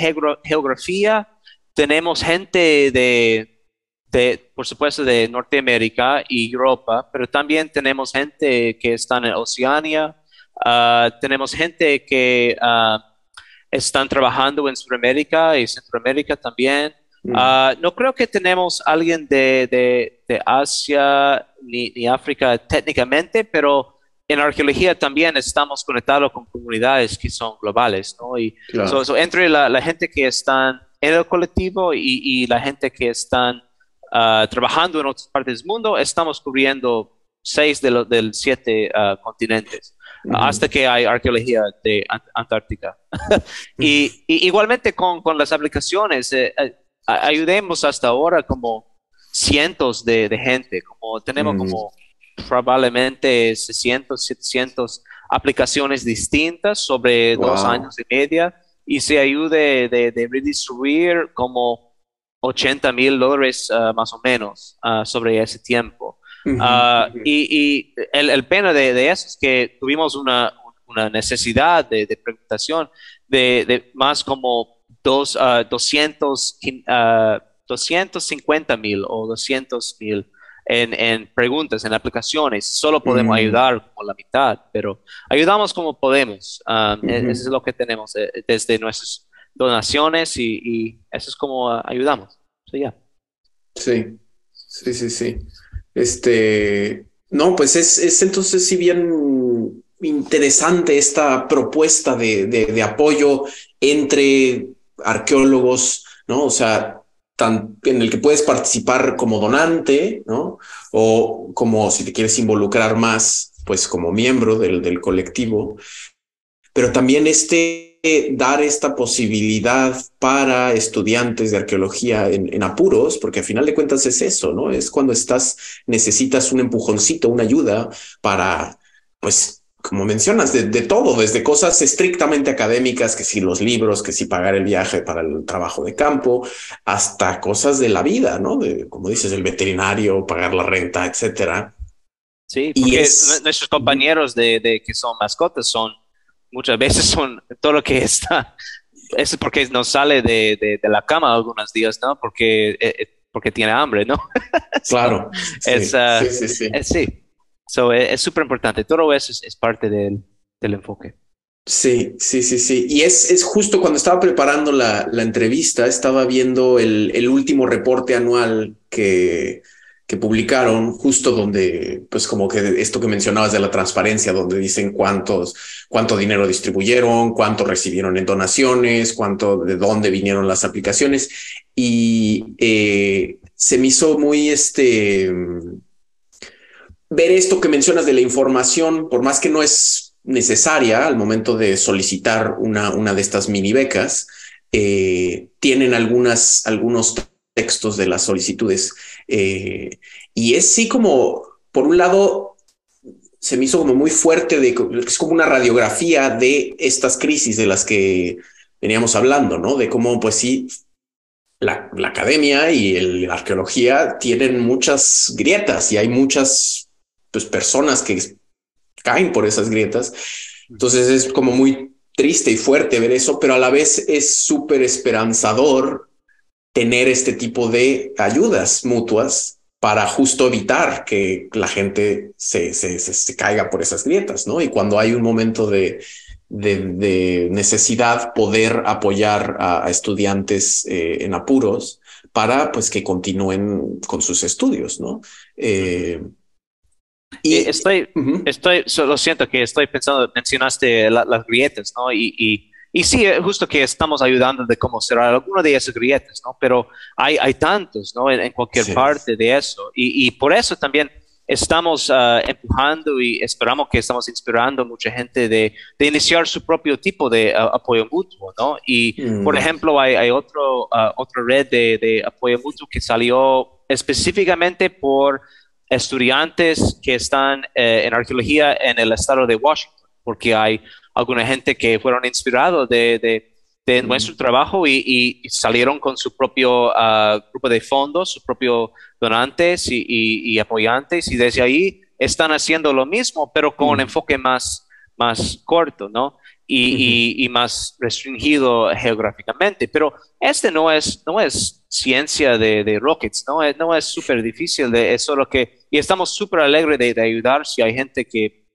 geografía, tenemos gente de, de, por supuesto, de Norteamérica y Europa, pero también tenemos gente que está en Oceania, uh, tenemos gente que uh, están trabajando en Sudamérica y Centroamérica también. Mm. Ah, no creo que tenemos alguien de, Asia ni, África técnicamente, pero en arqueología también estamos conectados con comunidades que son globales, ¿no? Y entre la, gente que están en el colectivo y, la gente que están ah, trabajando en otras partes del mundo, estamos cubriendo seis de los del siete ah, continentes. hasta que hay arqueología de Antártica. y, igualmente con, las aplicaciones, eh, eh, ayudemos hasta ahora como cientos de, gente, como tenemos mm. como probablemente 600, 700 aplicaciones distintas sobre dos años y media y se ayude de, redistribuir como 80 mil dólares ah, más o menos ah, sobre ese tiempo. Ah, y, el, pena de, eso es que tuvimos una, necesidad de, de preguntación de, más como dos, uh, 200, uh, 250 mil o 200 mil en, en, preguntas, en aplicaciones. Solo podemos mm. ayudar como la mitad, pero ayudamos como podemos. Um, e-, eso es lo que tenemos eh, desde nuestras donaciones y, y eso es como uh, ayudamos. Sí, sí, sí, sí. Este, no, pues es, es entonces si bien interesante esta propuesta de, de, de apoyo entre arqueólogos, ¿no? O sea, tan, en el que puedes participar como donante, ¿no? O como si te quieres involucrar más, pues como miembro del, del colectivo. Pero también este dar esta posibilidad para estudiantes de arqueología en, en, apuros, porque al final de cuentas es eso, ¿no? Es cuando estás, necesitas un empujoncito, una ayuda para, pues, como mencionas, de, todo, desde cosas estrictamente académicas, que si los libros, que si pagar el viaje para el trabajo de campo, hasta cosas de la vida, ¿no? De, como dices, el veterinario, pagar la renta, etcétera. Sí, porque nuestros compañeros de, que son mascotas son, muchas veces son todo lo que está, es porque nos sale de, la cama algunos días, ¿no? Porque, eh, eh, porque tiene hambre, ¿no? Claro. es, ah, sí, sí, sí. So, es súper importante. Todo eso es, parte del, del, enfoque. Sí, sí, sí, sí. Y es, es justo cuando estaba preparando la, la entrevista, estaba viendo el, el, último reporte anual que, que publicaron, justo donde, pues como que esto que mencionabas de la transparencia, donde dicen cuántos, cuánto dinero distribuyeron, cuánto recibieron en donaciones, cuánto, de dónde vinieron las aplicaciones. Y eh, se me hizo muy, este, ver esto que mencionas de la información, por más que no es necesaria al momento de solicitar una, una de estas mini becas, eh, tienen algunas, algunos textos de las solicitudes. Eh, y es sí como, por un lado, se me hizo como muy fuerte, de, es como una radiografía de estas crisis de las que veníamos hablando, ¿no? De cómo, pues sí, la, academia y la arqueología tienen muchas grietas y hay muchas pues, personas que caen por esas grietas. Entonces es como muy triste y fuerte ver eso, pero a la vez es súper esperanzador tener este tipo de ayudas mutuas para justo evitar que la gente se, se, se, caiga por esas grietas, ¿no? Y cuando hay un momento de, de, necesidad, poder apoyar a, estudiantes eh, en apuros para pues que continúen con sus estudios, ¿no? Eh, y estoy, estoy, lo siento que estoy pensando, mencionaste las grietas, ¿no? Y, y, y, sí, eh, justo que estamos ayudando de cómo cerrar alguna de esas grietas, ¿no? Pero hay, hay tantos, ¿no? En, cualquier parte de eso. Y, y, por eso también estamos uh, empujando y esperamos que estamos inspirando a mucha gente de, de iniciar su propio tipo de uh, apoyo mutuo, ¿no? Y, mm. por ejemplo, hay, hay otro, uh, otra red de, de apoyo mutuo que salió específicamente por estudiantes que están eh, en arqueología en el estado de Washington, porque hay alguna gente que fueron inspirados de, de, de nuestro trabajo y, y, salieron con su propio uh, grupo de fondos, su propio donantes y, y, apoyantes, y desde ahí están haciendo lo mismo, pero con un enfoque más, más corto, ¿no? Y, y, más restringido geográficamente. Pero este no es, no es ciencia de, de rockets, ¿no? Es, no es súper difícil, de, es solo que, y estamos súper alegres de, de, ayudar si hay gente que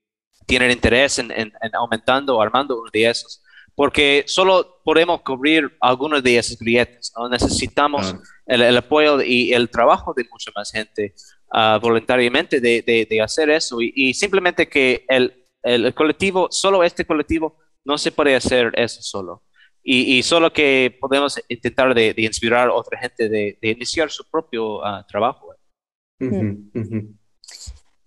tiene interés en, en, aumentando o armando uno de esos, porque solo podemos cubrir algunos de esas grietas, ¿no? Necesitamos el, apoyo y el trabajo de mucha más gente uh, voluntariamente de, de, hacer eso y, y simplemente que el, el colectivo, solo este colectivo, no se puede hacer eso solo. Y, y solo que podemos intentar de, de inspirar a otra gente de, de iniciar su propio uh, trabajo.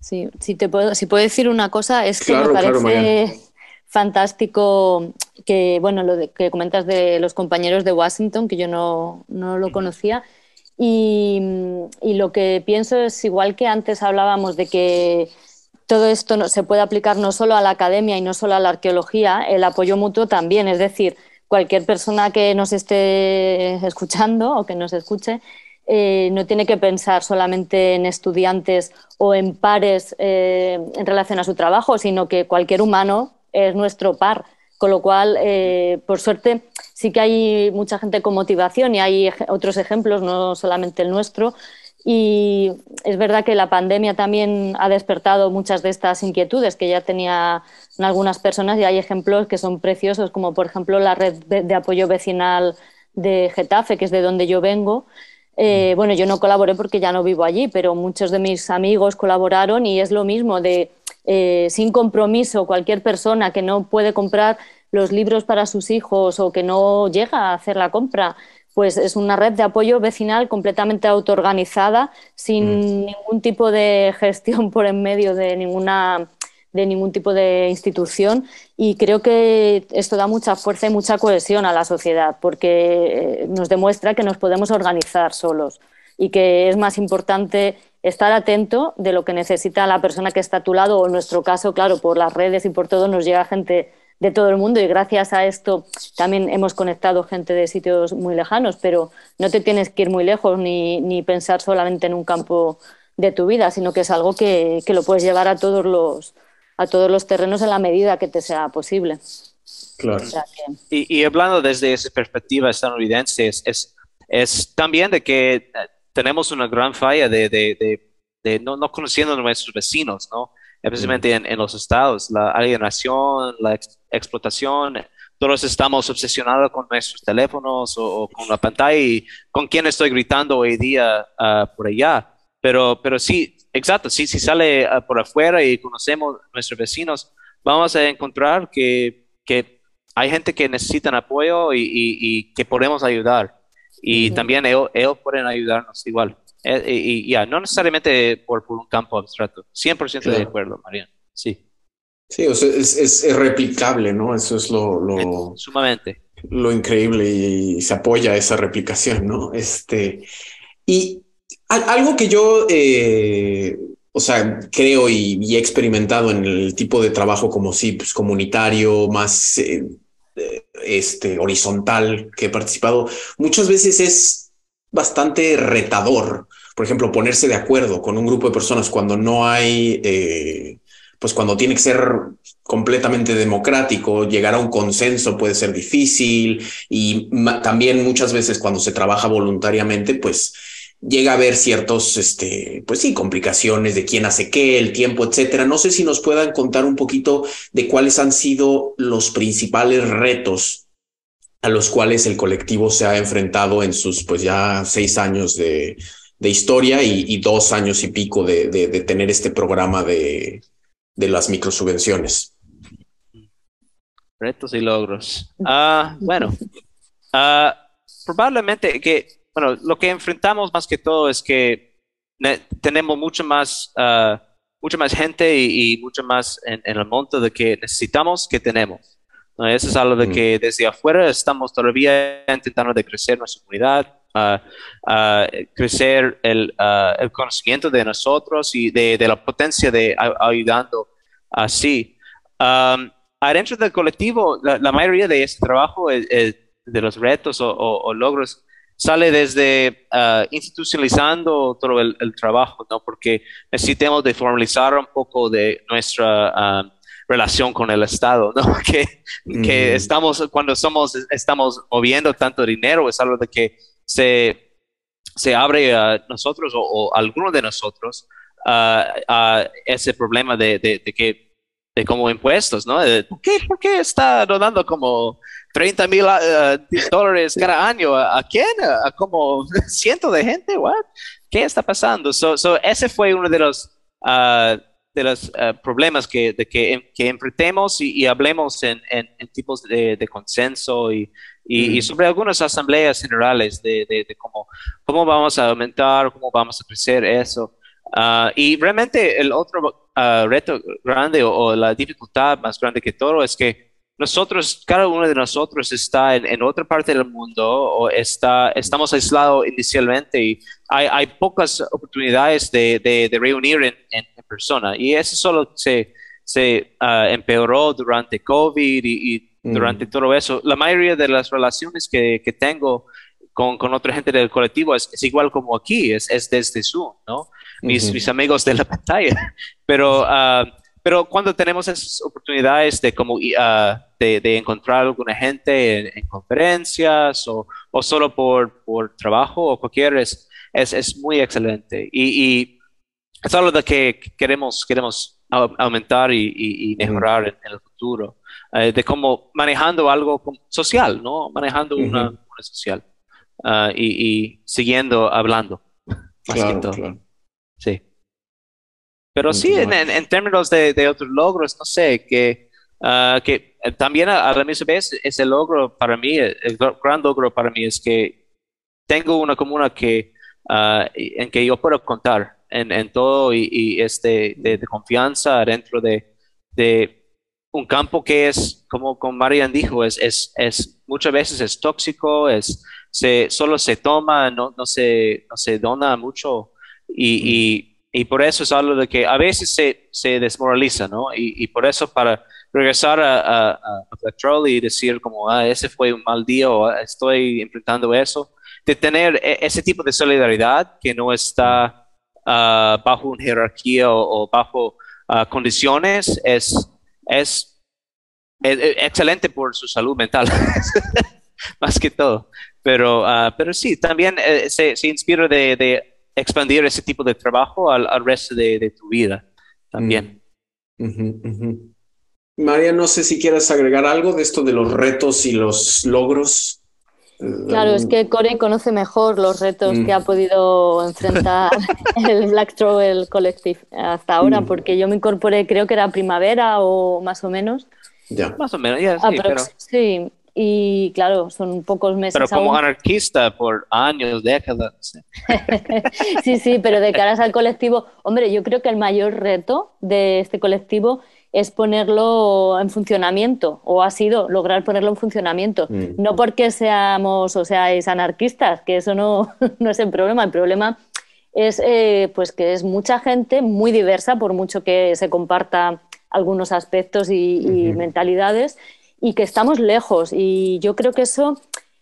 Sí, si, te puedo, si puedo decir una cosa, es que me parece fantástico que, bueno, lo que comentas de los compañeros de Washington, que yo no, no lo conocía. Y, y, lo que pienso es, igual que antes hablábamos de que todo esto no, se puede aplicar no solo a la academia y no solo a la arqueología, el apoyo mutuo también. Es decir, cualquier persona que nos esté escuchando o que nos escuche eh, no tiene que pensar solamente en estudiantes o en pares eh, en relación a su trabajo, sino que cualquier humano es nuestro par. Con lo cual, eh, por suerte, sí que hay mucha gente con motivación y hay otros ejemplos, no solamente el nuestro, y es verdad que la pandemia también ha despertado muchas de estas inquietudes que ya algunas personas y hay ejemplos que son preciosos, como por ejemplo la red de, apoyo vecinal de Getafe, que es de donde yo vengo. Eh, bueno, yo no colaboré porque ya no vivo allí, pero muchos de mis amigos colaboraron y es lo mismo de eh, sin compromiso cualquier persona que no puede comprar los libros para sus hijos o que no llega a hacer la compra pues es una red de apoyo vecinal completamente autoorganizada, sin mm. ningún tipo de gestión por en medio de ninguna de ningún tipo de institución y creo que esto da mucha fuerza y mucha cohesión a la sociedad porque eh, nos demuestra que nos podemos organizar solos y que es más importante estar atento de lo que necesita la persona que está a tu lado o en nuestro caso, claro, por las redes y por todo nos llega gente de todo el mundo y gracias a esto también hemos conectado gente de sitios muy lejanos, pero no te tienes que ir muy lejos ni, ni pensar solamente en un campo de tu vida, sino que es algo que, que, lo puedes llevar a todos los a todos los terrenos en la medida que te sea posible. Claro. y, y, hablando desde esa perspectiva estadounidense, es, es, es, también de que eh, tenemos una gran falla de, de, de, de no, no, conociendo a nuestros vecinos, ¿no? especialmente en, en, los estados, la alienación, la explotación. Todos estamos obsesionados con nuestros teléfonos o, con la pantalla y con quién estoy gritando hoy día uh, por allá. Pero, pero sí, exacto, sí, si sale uh, por afuera y conocemos a nuestros vecinos, vamos a encontrar que, que hay gente que necesita apoyo y, y, y que podemos ayudar. Y uh -huh. también ellos, ellos pueden ayudarnos igual. Eh, y, ya, no necesariamente por, por, un campo abstracto. 100% claro. de acuerdo, Mariano. Sí. Sí, o sea, es, es, replicable, ¿no? Eso es lo, lo, Sumamente. Lo increíble y, se apoya esa replicación, ¿no? Este, y algo que yo, eh, o sea, creo y, he experimentado en el tipo de trabajo como sí, pues comunitario, más eh, este, horizontal que he participado, muchas veces es bastante retador. Por ejemplo, ponerse de acuerdo con un grupo de personas cuando no hay, eh, pues cuando tiene que ser completamente democrático, llegar a un consenso puede ser difícil y también muchas veces cuando se trabaja voluntariamente, pues llega a haber ciertos, este, pues sí, complicaciones de quién hace qué, el tiempo, etcétera. No sé si nos puedan contar un poquito de cuáles han sido los principales retos a los cuales el colectivo se ha enfrentado en sus, pues ya seis años de, de historia y, dos años y pico de, de, tener este programa de, de las microsubvenciones. Retos y logros. Ah, bueno, ah, probablemente que bueno, lo que enfrentamos más que todo es que tenemos mucho más, uh, mucha más gente y, mucho más en, el monto de que necesitamos que tenemos. Eso es algo de que desde afuera estamos todavía intentando de crecer nuestra comunidad, uh, crecer el, el, conocimiento de nosotros y de, de la potencia de ayudando así. Um, adentro del colectivo, la, mayoría de este trabajo, de los retos o, o logros, sale desde ah, institucionalizando todo el, trabajo, ¿no? Porque necesitamos de formalizar un poco de nuestra ah, relación con el Estado, ¿no? Que, que estamos, cuando somos, estamos moviendo tanto dinero, es algo de que se, se abre a nosotros o, a algunos de nosotros a ese problema de, de, de que de como impuestos, ¿no? ¿por, qué, ¿Por qué está donando como 30 mil uh, dólares cada año. ¿A, quién? ¿A como cientos de gente? What? ¿Qué está pasando? So, so ese fue uno de los, uh, de los uh, problemas que, de que, que enfrentemos y, y hablemos en, en, en, tipos de, de consenso y, y, y, sobre algunas asambleas generales de, de, de, cómo, cómo vamos a aumentar, cómo vamos a crecer eso. Y realmente el otro reto grande o, o la dificultad más grande que todo es que nosotros, cada uno de nosotros está en, otra parte del mundo o está, estamos aislados inicialmente y hay, hay pocas oportunidades de, de, reunir en, en, persona. Y eso solo se, se uh, empeoró durante COVID y, mm. durante todo eso. La mayoría de las relaciones que, que tengo con, con, otra gente del colectivo es, es igual como aquí, es, es desde Zoom, ¿no? Mis, mis amigos de la pantalla. Pero... Uh, pero cuando tenemos esas oportunidades de, como, uh, de, de, encontrar alguna gente en, conferencias o, o, solo por, por trabajo o cualquier, es, es, es muy excelente. Y, y, es algo de que queremos, queremos aumentar y, y mejorar en, el futuro. Uh, de cómo manejando algo social, ¿no? Manejando una, una, social. Uh, y, siguiendo hablando. Más que todo. Claro. Sí. Pero sí, en, en, términos de, de, otros logros, no sé, que, uh, que también a, la misma vez ese logro para mí, el, gran logro para mí es que tengo una comuna que, uh, en que yo puedo contar en, en todo y, y este, de, de, confianza dentro de, de, un campo que es, como, como Marian dijo, es, es, es muchas veces es tóxico, es, se, solo se toma, no, no, se, no se dona mucho y, y y por eso es algo de que a veces se, se desmoraliza, ¿no? Y, y, por eso para regresar a, a, a y decir como, ah, ese fue un mal día o ah, estoy enfrentando eso, de tener e, ese tipo de solidaridad que no está uh, bajo una jerarquía o, bajo uh, condiciones es, es, es, excelente por su salud mental, más que todo. Pero, uh, pero sí, también eh, se, se, inspira de, de expandir ese tipo de trabajo al, al resto de, de, tu vida también. Mm. María, no sé si quieres agregar algo de esto de los retos y los logros. Claro, es que Corey conoce mejor los retos que ha mm. podido enfrentar el Black Travel Collective hasta ahora, mm. porque yo me incorporé, creo que era primavera o más o menos. Ya. Más o menos, ya, sí, pero... sí, y claro, son pocos meses. Pero como anarquista por años, décadas. sí, sí, pero de caras al colectivo, hombre, yo creo que el mayor reto de este colectivo es ponerlo en funcionamiento, o ha sido lograr ponerlo en funcionamiento. Mm. No porque seamos o seáis anarquistas, que eso no, no es el problema, el problema es eh, pues que es mucha gente muy diversa, por mucho que se comparta algunos aspectos y, mentalidades, y que estamos lejos. Y yo creo que eso,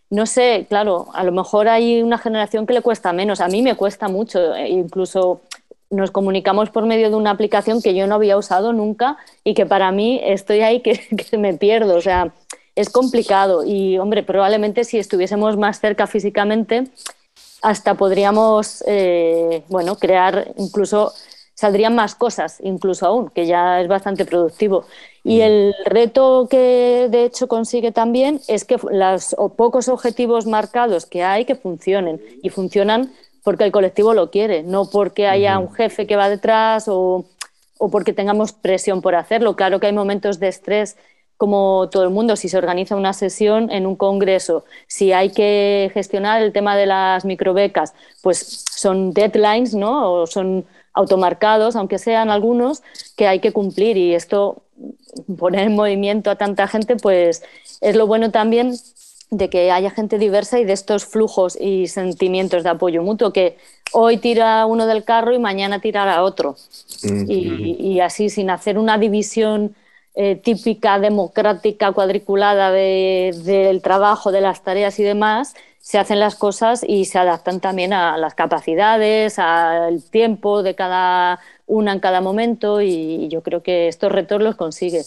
no sé, claro, a lo mejor hay una generación que le cuesta menos. A mí me cuesta mucho, e incluso nos comunicamos por medio de una aplicación que yo no había usado nunca y que para mí estoy ahí que, que me pierdo. O sea, es complicado y, hombre, probablemente si estuviésemos más cerca físicamente, hasta podríamos, eh, bueno, crear incluso, saldrían más cosas, incluso aún, que ya es bastante productivo. Y el reto que de hecho consigue también es que los pocos objetivos marcados que hay que funcionen y funcionan porque el colectivo lo quiere, no porque haya un jefe que va detrás o, o porque tengamos presión por hacerlo. Claro que hay momentos de estrés como todo el mundo, si se organiza una sesión en un congreso, si hay que gestionar el tema de las microbecas, pues son deadlines, ¿no? O son automarcados, aunque sean algunos, que hay que cumplir. Y esto poner en movimiento a tanta gente, pues es lo bueno también de que haya gente diversa y de estos flujos y sentimientos de apoyo mutuo, que hoy tira uno del carro y mañana tirará otro. Mm, y, y así, sin hacer una división eh, típica democrática cuadriculada del trabajo, de las tareas y demás, se hacen las cosas y se adaptan también a las capacidades, al tiempo de cada una en cada momento y yo creo que estos retos los consigue.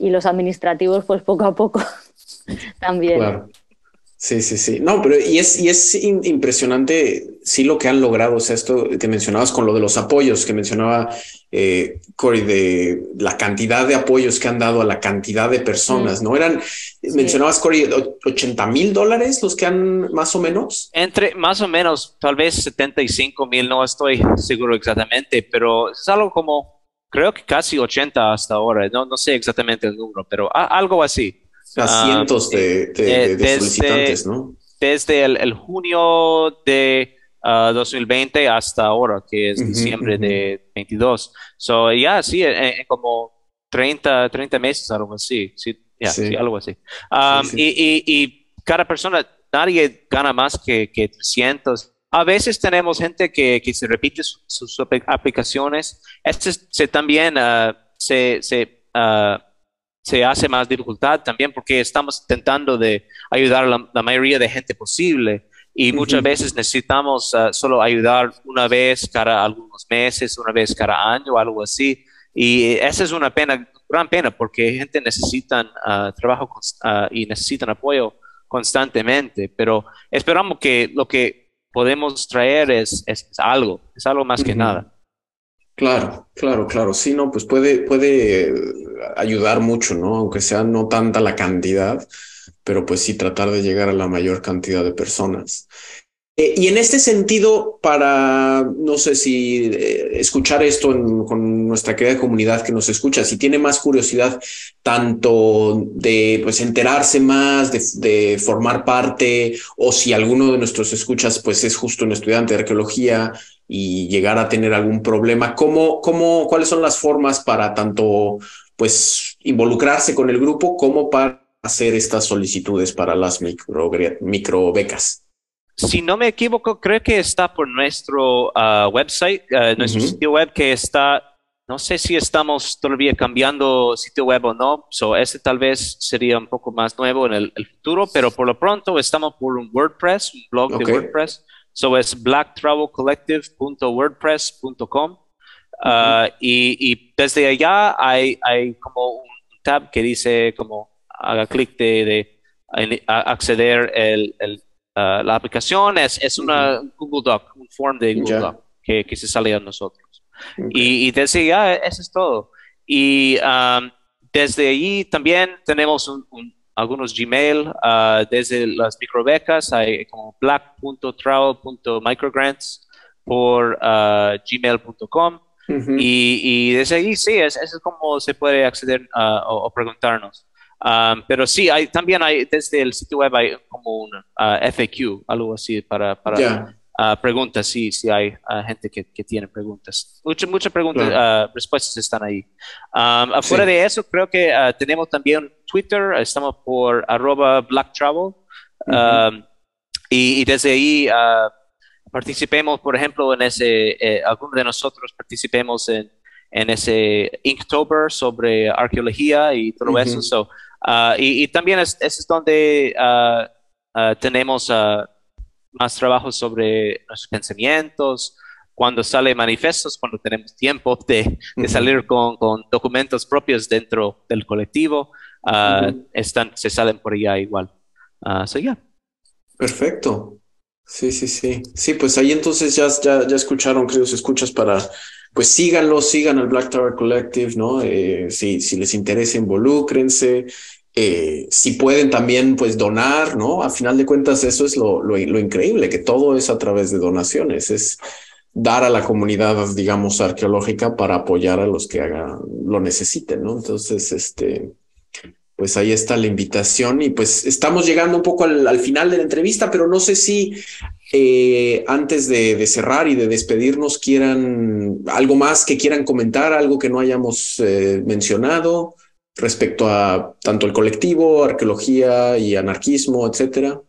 Y los administrativos, pues poco a poco también. Sí, sí, sí. No, pero y es, y es impresionante, sí, lo que han logrado. O sea, esto que mencionabas con lo de los apoyos, que mencionaba eh, Corey, de la cantidad de apoyos que han dado a la cantidad de personas, ¿no? Eran, mencionabas, Corey, 80 mil dólares los que han más o menos. Entre más o menos, tal vez 75 mil, no estoy seguro exactamente, pero es algo como, creo que casi 80 hasta ahora. No, no sé exactamente el número, pero algo así. A cientos de, eh, solicitantes, ¿no? Desde el, junio de 2020 uh, hasta ahora, que es diciembre de 22. So, ya, sí, como 30, 30 meses, algo así. Sí, sí. algo así. Um, y, y, cada persona, nadie gana más que, que 300. A veces tenemos gente que, que se repite sus, aplicaciones. Este se, también uh, se, se uh, se hace más dificultad también porque estamos intentando de ayudar a la, mayoría de gente posible y muchas veces necesitamos uh, solo ayudar una vez cada algunos meses, una vez cada año, algo así. Y esa es una pena, gran pena, porque gente necesitan uh, trabajo uh, y necesitan apoyo constantemente, pero esperamos que lo que podemos traer es, es, algo, es algo más que nada. Claro, claro, claro. Sí, no, pues puede, puede ayudar mucho, ¿no? Aunque sea no tanta la cantidad, pero pues sí tratar de llegar a la mayor cantidad de personas. Eh, y en este sentido, para, no sé si eh, escuchar esto con nuestra querida comunidad que nos escucha, si tiene más curiosidad tanto de pues enterarse más, de, de, formar parte, o si alguno de nuestros escuchas pues es justo un estudiante de arqueología y llegar a tener algún problema, ¿cómo, cómo, ¿cuáles son las formas para tanto pues involucrarse con el grupo como para hacer estas solicitudes para las micro, becas? Si no me equivoco, creo que está por nuestro ah, website, ah, nuestro sitio web que está, no sé si estamos todavía cambiando sitio web o no, so ese tal vez sería un poco más nuevo en el, futuro, pero por lo pronto estamos por un WordPress, un blog de WordPress So es blacktravelcollective.wordpress.com. Uh, y, desde allá hay, hay, como un tab que dice como haga clic de, acceder el, el, uh, la aplicación. Es, es una Google Doc, un form de Google Doc que, que, se sale a nosotros. Y, y, desde allá eso es todo. Y um, desde allí también tenemos un algunos Gmail, uh, desde las microbecas, hay como black.travel.microgrants por uh, gmail.com. y, y, desde ahí sí, es, es como se puede acceder uh, o, preguntarnos. Um, pero sí, hay, también hay desde el sitio web hay como un FAQ, algo así para, para preguntas, sí, sí hay gente que, que, tiene preguntas. Muchas muchas preguntas, respuestas están ahí. Um, afuera de eso, creo que tenemos también Twitter, estamos por arroba Black Travel. Um, y, desde ahí uh, participemos, por ejemplo, en ese, eh, algunos de nosotros participemos en, en ese Inktober sobre arqueología y todo eso. Uh, y, y, también es, es donde uh, uh, tenemos más trabajo sobre nuestros pensamientos, cuando sale manifestos, cuando tenemos tiempo de, de salir con, con, documentos propios dentro del colectivo, están, se salen por allá igual. so, yeah. Perfecto. Sí, sí, sí. Sí, pues ahí entonces ya, ya, ya escucharon, queridos escuchas, para, pues síganlo, sigan al Black Tower Collective, ¿no? Eh, si, si les interesa, involúcrense. Eh, si pueden también, pues donar, ¿no? A final de cuentas, eso es lo, lo, increíble, que todo es a través de donaciones, es dar a la comunidad, digamos, arqueológica para apoyar a los que hagan, lo necesiten, ¿no? Entonces, este, pues ahí está la invitación y pues estamos llegando un poco al, final de la entrevista, pero no sé si eh, antes de, cerrar y de despedirnos quieran algo más que quieran comentar, algo que no hayamos eh, mencionado respecto a tanto el colectivo, arqueología y anarquismo, etcétera.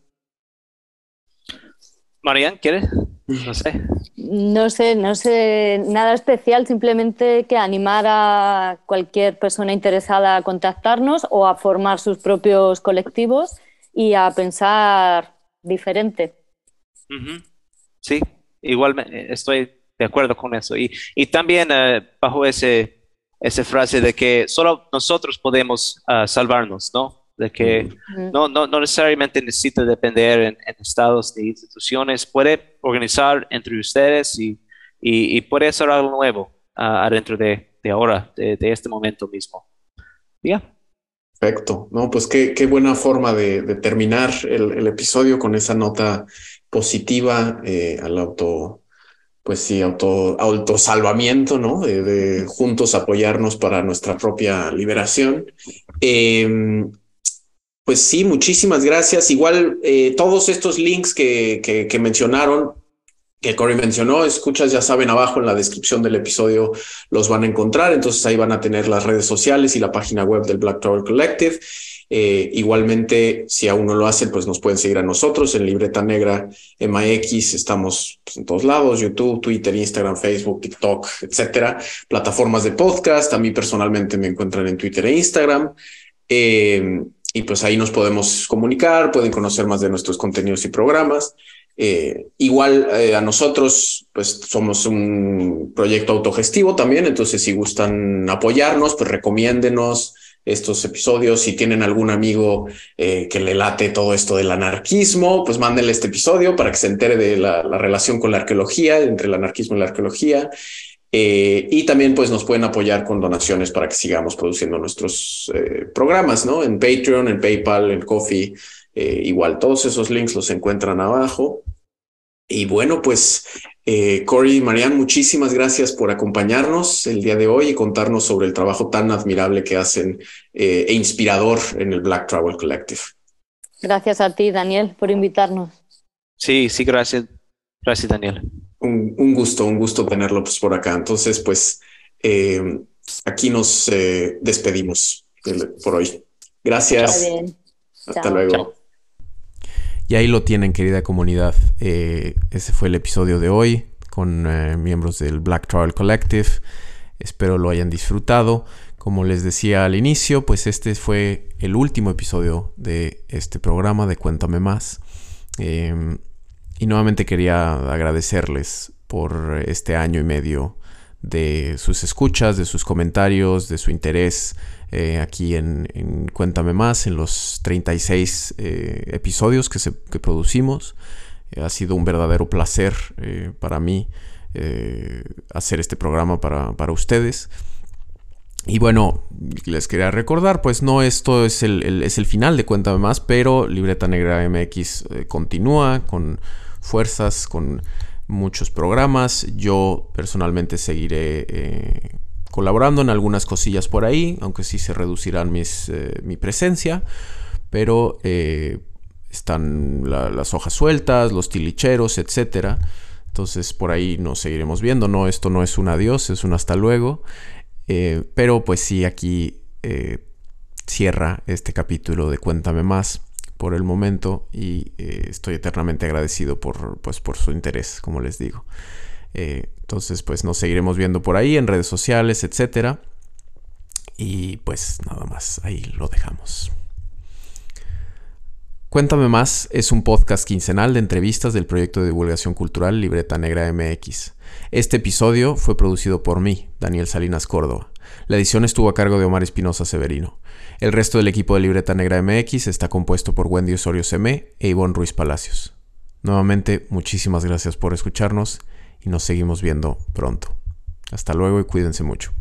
Marian, ¿quieres? No sé. No sé, no sé nada especial, simplemente que animar a cualquier persona interesada a contactarnos o a formar sus propios colectivos y a pensar diferente. Sí, igual estoy de acuerdo con eso. Y, y también eh, bajo ese, esa frase de que solo nosotros podemos ah, salvarnos, ¿no? de que no, no, no, necesariamente necesita depender en, estados de instituciones, puede organizar entre ustedes y, y, puede hacer algo nuevo uh, adentro de, de ahora, de, de, este momento mismo. ¿Ya? Perfecto, no, pues qué, qué buena forma de, de terminar el, el, episodio con esa nota positiva eh, al auto, pues sí, auto, autosalvamiento, ¿no? De, juntos apoyarnos para nuestra propia liberación. Eh, pues sí, muchísimas gracias. Igual eh, todos estos links que, que, mencionaron, que Cory mencionó, escuchas, ya saben, abajo en la descripción del episodio los van a encontrar. Entonces ahí van a tener las redes sociales y la página web del Black Tower Collective. Eh, igualmente, si aún no lo hacen, pues nos pueden seguir a nosotros en Libreta Negra MX. Estamos pues, en todos lados, YouTube, Twitter, Instagram, Facebook, TikTok, etcétera. Plataformas de podcast. A mí personalmente me encuentran en Twitter e Instagram. Eh, y pues ahí nos podemos comunicar, pueden conocer más de nuestros contenidos y programas. Eh, igual a nosotros, pues somos un proyecto autogestivo también, entonces si gustan apoyarnos, pues recomiéndenos estos episodios. Si tienen algún amigo eh, que le late todo esto del anarquismo, pues mándenle este episodio para que se entere de la, la relación con la arqueología, entre el anarquismo y la arqueología. Eh, y también pues nos pueden apoyar con donaciones para que sigamos produciendo nuestros eh, programas, ¿no? En Patreon, en PayPal, en Coffee, igual todos esos links los encuentran abajo. Y bueno, pues Cory y Marianne, muchísimas gracias por acompañarnos el día de hoy y contarnos sobre el trabajo tan admirable que hacen e inspirador en el Black Travel Collective. Gracias a ti, Daniel, por invitarnos. Sí, sí, gracias. Gracias, Daniel un, gusto, un gusto tenerlo pues, por acá. Entonces, pues eh, aquí nos eh, despedimos por hoy. Gracias. Hasta luego. Y ahí lo tienen, querida comunidad. Eh, ese fue el episodio de hoy con miembros del Black Travel Collective. Espero lo hayan disfrutado. Como les decía al inicio, pues este fue el último episodio de este programa de Cuéntame Más. Y nuevamente quería agradecerles por este año y medio de sus escuchas, de sus comentarios, de su interés eh, aquí en, Cuéntame Más, en los 36 eh, episodios que, se, que producimos. ha sido un verdadero placer eh, para mí hacer este programa para, para, ustedes. Y bueno, les quería recordar, pues no esto es el, es el final de Cuéntame Más, pero Libreta Negra MX continúa con fuerzas, con muchos programas. Yo personalmente seguiré eh, colaborando en algunas cosillas por ahí, aunque sí se reducirán mis, eh, mi presencia, pero eh, están las hojas sueltas, los tilicheros, etcétera. Entonces por ahí nos seguiremos viendo. No, esto no es un adiós, es un hasta luego. pero pues sí, aquí cierra este capítulo de Cuéntame más por el momento y eh, estoy eternamente agradecido por, pues, por su interés, como les digo. Eh, entonces, pues nos seguiremos viendo por ahí en redes sociales, etcétera. Y pues nada más, ahí lo dejamos. Cuéntame más es un podcast quincenal de entrevistas del proyecto de divulgación cultural Libreta Negra MX. Este episodio fue producido por mí, Daniel Salinas Córdoba. La edición estuvo a cargo de Omar Espinosa Severino. El resto del equipo de Libreta Negra MX está compuesto por Wendy Osorio Semé e Ivonne Ruiz Palacios. Nuevamente, muchísimas gracias por escucharnos y nos seguimos viendo pronto. Hasta luego y cuídense mucho.